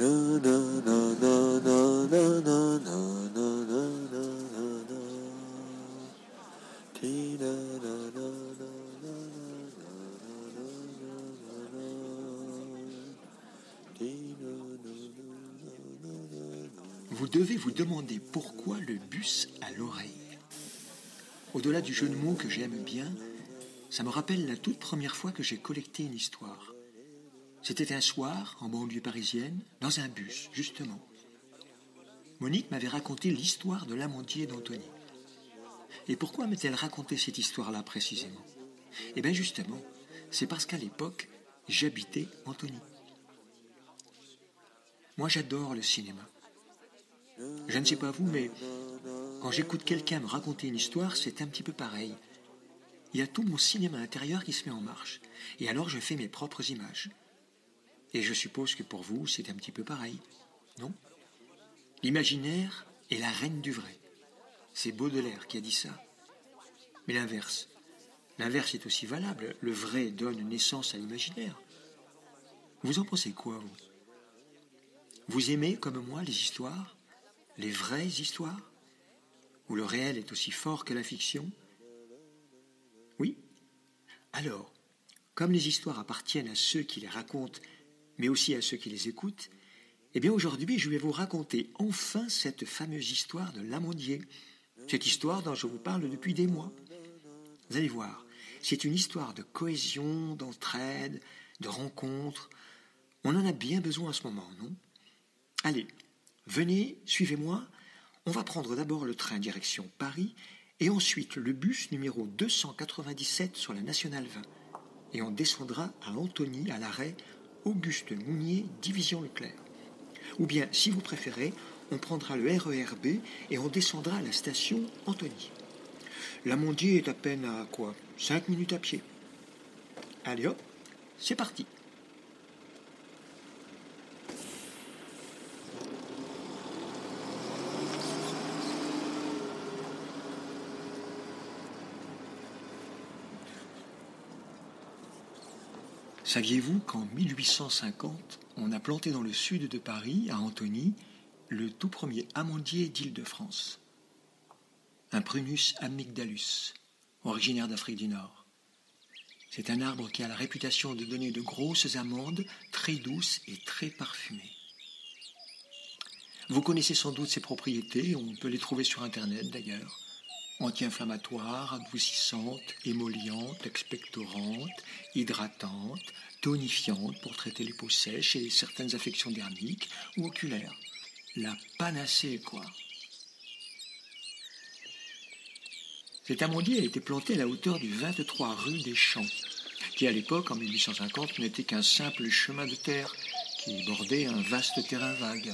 Vous devez vous demander pourquoi le bus à l'oreille. Au-delà du jeu de mots que j'aime bien, ça me rappelle la toute première fois que j'ai collecté une histoire. C'était un soir, en banlieue parisienne, dans un bus, justement. Monique m'avait raconté l'histoire de l'amandier d'Anthony. Et pourquoi m'a-t-elle raconté cette histoire-là précisément? Eh bien justement, c'est parce qu'à l'époque, j'habitais Anthony. Moi j'adore le cinéma. Je ne sais pas vous, mais quand j'écoute quelqu'un me raconter une histoire, c'est un petit peu pareil. Il y a tout mon cinéma intérieur qui se met en marche. Et alors je fais mes propres images. Et je suppose que pour vous, c'est un petit peu pareil, non? L'imaginaire est la reine du vrai. C'est Baudelaire qui a dit ça. Mais l'inverse. L'inverse est aussi valable. Le vrai donne naissance à l'imaginaire. Vous en pensez quoi, vous? Vous aimez, comme moi, les histoires Les vraies histoires? Où le réel est aussi fort que la fiction? Oui? Alors, comme les histoires appartiennent à ceux qui les racontent, mais aussi à ceux qui les écoutent, eh bien aujourd'hui, je vais vous raconter enfin cette fameuse histoire de l'amandier. Cette histoire dont je vous parle depuis des mois. Vous allez voir, c'est une histoire de cohésion, d'entraide, de rencontre. On en a bien besoin en ce moment, non? Allez, venez, suivez-moi. On va prendre d'abord le train direction Paris et ensuite le bus numéro 297 sur la Nationale 20. Et on descendra à Antony, à l'arrêt Auguste Mounier, Division Leclerc. Ou bien, si vous préférez, on prendra le RERB et on descendra à la station Antony. L'Amandier est à peine à quoi? Cinq minutes à pied. Allez hop, c'est parti. Saviez-vous qu'en 1850, on a planté dans le sud de Paris, à Antony, le tout premier amandier d'Île-de-France? Un Prunus amygdalus, originaire d'Afrique du Nord. C'est un arbre qui a la réputation de donner de grosses amandes, très douces et très parfumées. Vous connaissez sans doute ses propriétés, on peut les trouver sur Internet d'ailleurs anti-inflammatoire, adoucissante, émollient, expectorante, hydratante, tonifiante pour traiter les peaux sèches et certaines affections dermiques ou oculaires. La panacée, quoi. Cet amandier a été planté à la hauteur du 23 rue des Champs, qui à l'époque, en 1850, n'était qu'un simple chemin de terre qui bordait un vaste terrain vague.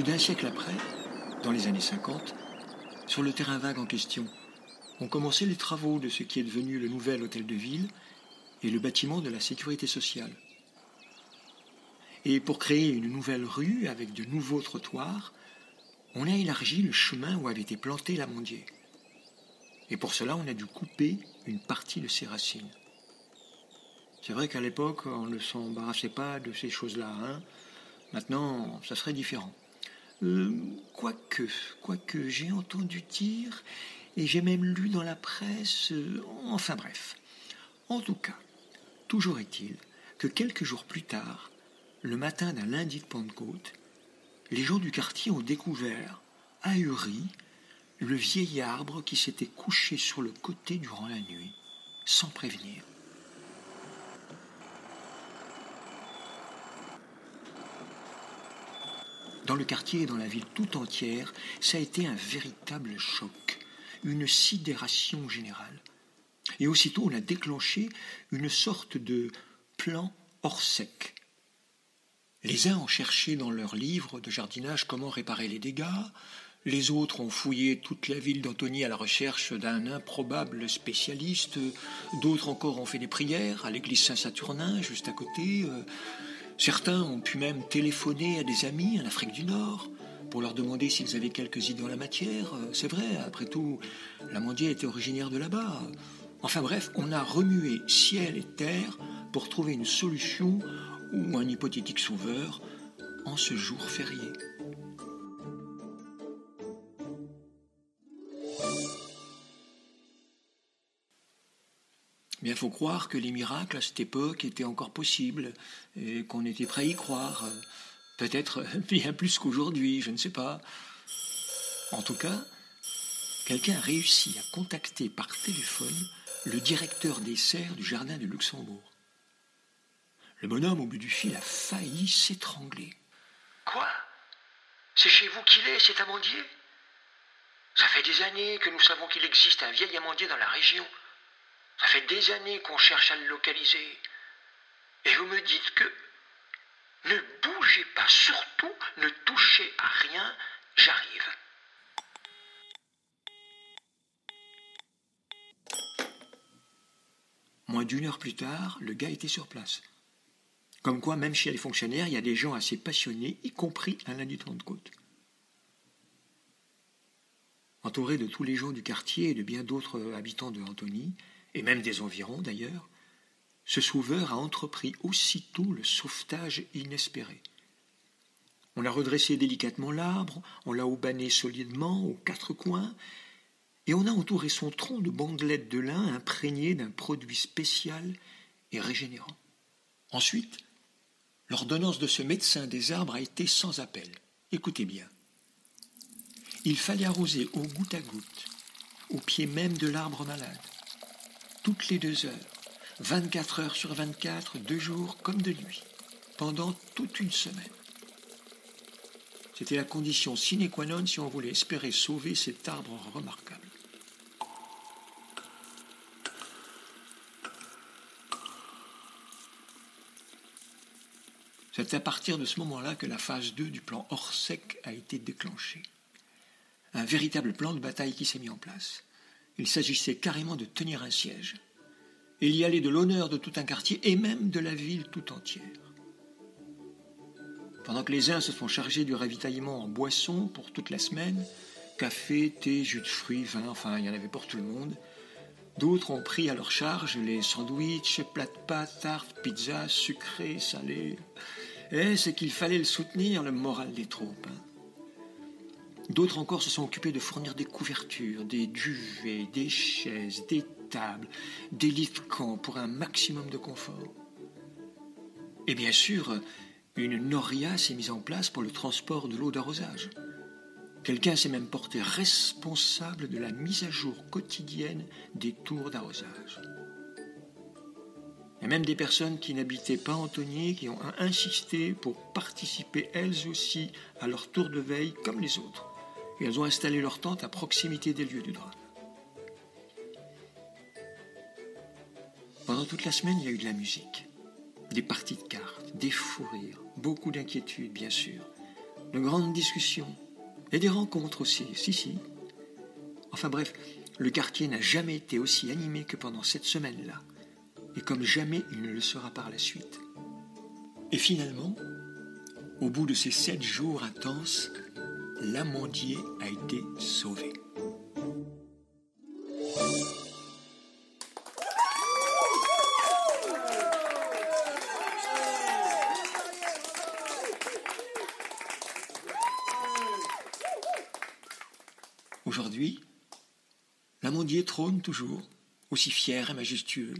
Plus d'un siècle après, dans les années 50, sur le terrain vague en question, ont commencé les travaux de ce qui est devenu le nouvel hôtel de ville et le bâtiment de la sécurité sociale. Et pour créer une nouvelle rue avec de nouveaux trottoirs, on a élargi le chemin où avait été planté l'amandier. Et pour cela, on a dû couper une partie de ses racines. C'est vrai qu'à l'époque, on ne s'embarrassait pas de ces choses-là. Hein. Maintenant, ça serait différent. Euh, quoique, quoique, j'ai entendu dire, et j'ai même lu dans la presse, euh, enfin bref. En tout cas, toujours est-il que quelques jours plus tard, le matin d'un lundi de Pentecôte, les gens du quartier ont découvert, ahuris, le vieil arbre qui s'était couché sur le côté durant la nuit, sans prévenir. Dans le quartier et dans la ville tout entière, ça a été un véritable choc, une sidération générale. Et aussitôt, on a déclenché une sorte de plan hors sec. Les uns ont cherché dans leurs livres de jardinage comment réparer les dégâts, les autres ont fouillé toute la ville d'Antony à la recherche d'un improbable spécialiste, d'autres encore ont fait des prières à l'église Saint-Saturnin, juste à côté. Certains ont pu même téléphoner à des amis en Afrique du Nord pour leur demander s'ils avaient quelques idées en la matière. Euh, c'est vrai, après tout, l'amandier était originaire de là-bas. Enfin bref, on a remué ciel et terre pour trouver une solution ou un hypothétique sauveur en ce jour férié. Bien, faut croire que les miracles à cette époque étaient encore possibles et qu'on était prêt à y croire. Peut-être bien plus qu'aujourd'hui, je ne sais pas. En tout cas, quelqu'un a réussi à contacter par téléphone le directeur des serres du jardin de Luxembourg. Le bonhomme, au bout du fil, a failli s'étrangler. Quoi? C'est chez vous qu'il est, cet amandier? Ça fait des années que nous savons qu'il existe un vieil amandier dans la région. Ça fait des années qu'on cherche à le localiser. Et vous me dites que ne bougez pas, surtout ne touchez à rien, j'arrive. Moins d'une heure plus tard, le gars était sur place. Comme quoi, même chez les fonctionnaires, il y a des gens assez passionnés, y compris un lundi de côte. Entouré de tous les gens du quartier et de bien d'autres habitants de Antony, et même des environs d'ailleurs, ce sauveur a entrepris aussitôt le sauvetage inespéré. On a redressé délicatement l'arbre, on l'a aubané solidement aux quatre coins, et on a entouré son tronc de bandelettes de lin imprégnées d'un produit spécial et régénérant. Ensuite, l'ordonnance de ce médecin des arbres a été sans appel. Écoutez bien. Il fallait arroser au goutte à goutte, au pied même de l'arbre malade, toutes les deux heures, 24 heures sur 24, deux jours comme de nuit, pendant toute une semaine. C'était la condition sine qua non si on voulait espérer sauver cet arbre remarquable. C'est à partir de ce moment-là que la phase 2 du plan Orsec a été déclenchée. Un véritable plan de bataille qui s'est mis en place. Il s'agissait carrément de tenir un siège. Il y allait de l'honneur de tout un quartier et même de la ville tout entière. Pendant que les uns se sont chargés du ravitaillement en boissons pour toute la semaine, café, thé, jus de fruits, vin, enfin il y en avait pour tout le monde, d'autres ont pris à leur charge les sandwichs, plats de pâtes, tartes, pizzas, sucrés, salés. Et c'est qu'il fallait le soutenir, le moral des troupes. Hein. D'autres encore se sont occupés de fournir des couvertures, des duvets, des chaises, des tables, des lits pour un maximum de confort. Et bien sûr, une noria s'est mise en place pour le transport de l'eau d'arrosage. Quelqu'un s'est même porté responsable de la mise à jour quotidienne des tours d'arrosage. Il y a même des personnes qui n'habitaient pas Antonier qui ont insisté pour participer elles aussi à leur tour de veille comme les autres et elles ont installé leur tente à proximité des lieux du drame. Pendant toute la semaine, il y a eu de la musique, des parties de cartes, des fous rires, beaucoup d'inquiétudes, bien sûr, de grandes discussions et des rencontres aussi, si, si. Enfin bref, le quartier n'a jamais été aussi animé que pendant cette semaine-là, et comme jamais il ne le sera par la suite. Et finalement, au bout de ces sept jours intenses, l'amandier a été sauvé. Aujourd'hui, l'amandier trône toujours, aussi fier et majestueux,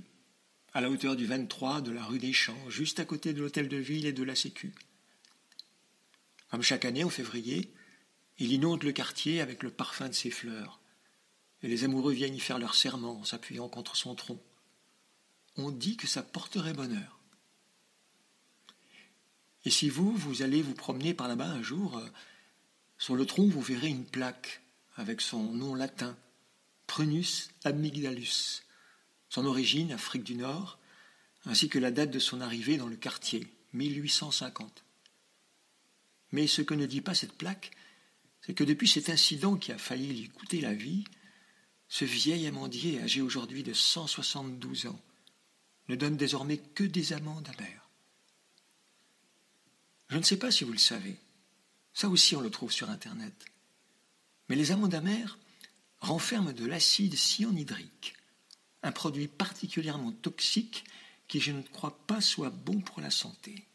à la hauteur du 23 de la rue des Champs, juste à côté de l'hôtel de ville et de la Sécu. Comme chaque année en février, il inonde le quartier avec le parfum de ses fleurs, et les amoureux viennent y faire leur serment en s'appuyant contre son tronc. On dit que ça porterait bonheur. Et si vous, vous allez vous promener par là-bas un jour, euh, sur le tronc, vous verrez une plaque avec son nom latin, Prunus amygdalus, son origine, Afrique du Nord, ainsi que la date de son arrivée dans le quartier, 1850. Mais ce que ne dit pas cette plaque, c'est que depuis cet incident qui a failli lui coûter la vie, ce vieil amandier, âgé aujourd'hui de 172 ans, ne donne désormais que des amendes amères. Je ne sais pas si vous le savez. Ça aussi, on le trouve sur Internet. Mais les amandes amères renferment de l'acide cyanhydrique, un produit particulièrement toxique qui je ne crois pas soit bon pour la santé.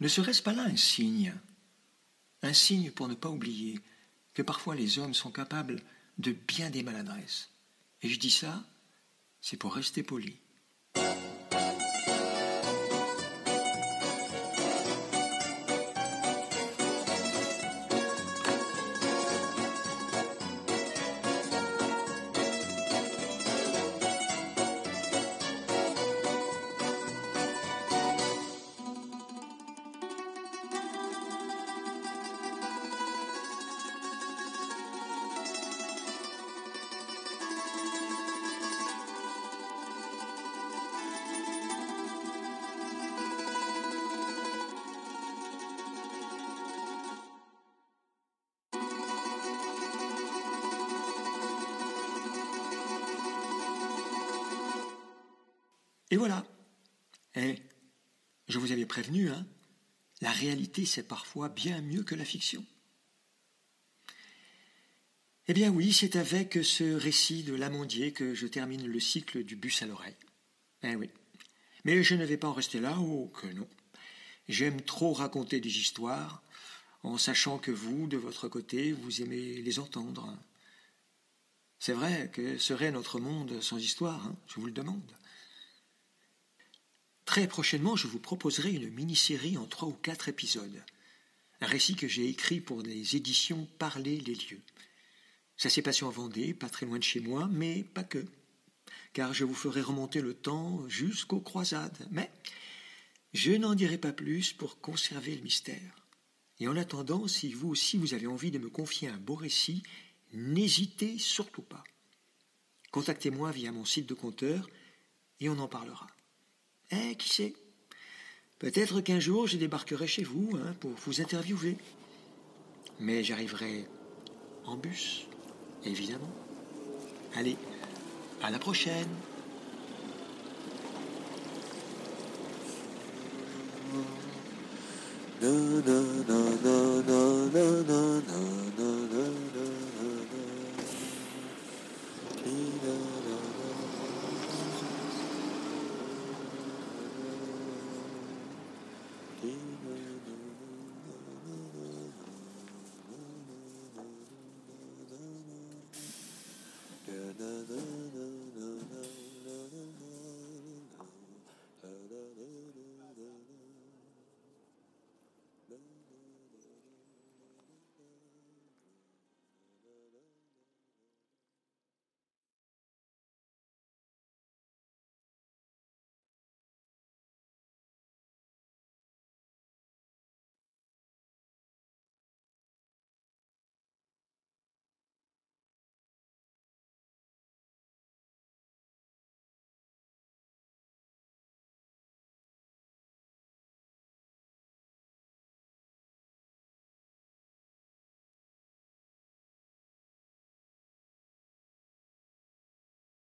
Ne serait-ce pas là un signe Un signe pour ne pas oublier que parfois les hommes sont capables de bien des maladresses. Et je dis ça, c'est pour rester poli. Et voilà. Eh, je vous avais prévenu, hein, la réalité c'est parfois bien mieux que la fiction. Eh bien oui, c'est avec ce récit de l'amandier que je termine le cycle du bus à l'oreille. Eh oui. Mais je ne vais pas en rester là, oh que non. J'aime trop raconter des histoires, en sachant que vous, de votre côté, vous aimez les entendre. C'est vrai que serait notre monde sans histoire, hein, je vous le demande. Très prochainement, je vous proposerai une mini-série en trois ou quatre épisodes. Un récit que j'ai écrit pour des éditions Parler les lieux. Ça s'est passé en Vendée, pas très loin de chez moi, mais pas que. Car je vous ferai remonter le temps jusqu'aux croisades. Mais je n'en dirai pas plus pour conserver le mystère. Et en attendant, si vous aussi vous avez envie de me confier un beau récit, n'hésitez surtout pas. Contactez-moi via mon site de compteur et on en parlera. Eh, qui sait Peut-être qu'un jour je débarquerai chez vous hein, pour vous interviewer. Mais j'arriverai en bus, évidemment. Allez, à la prochaine.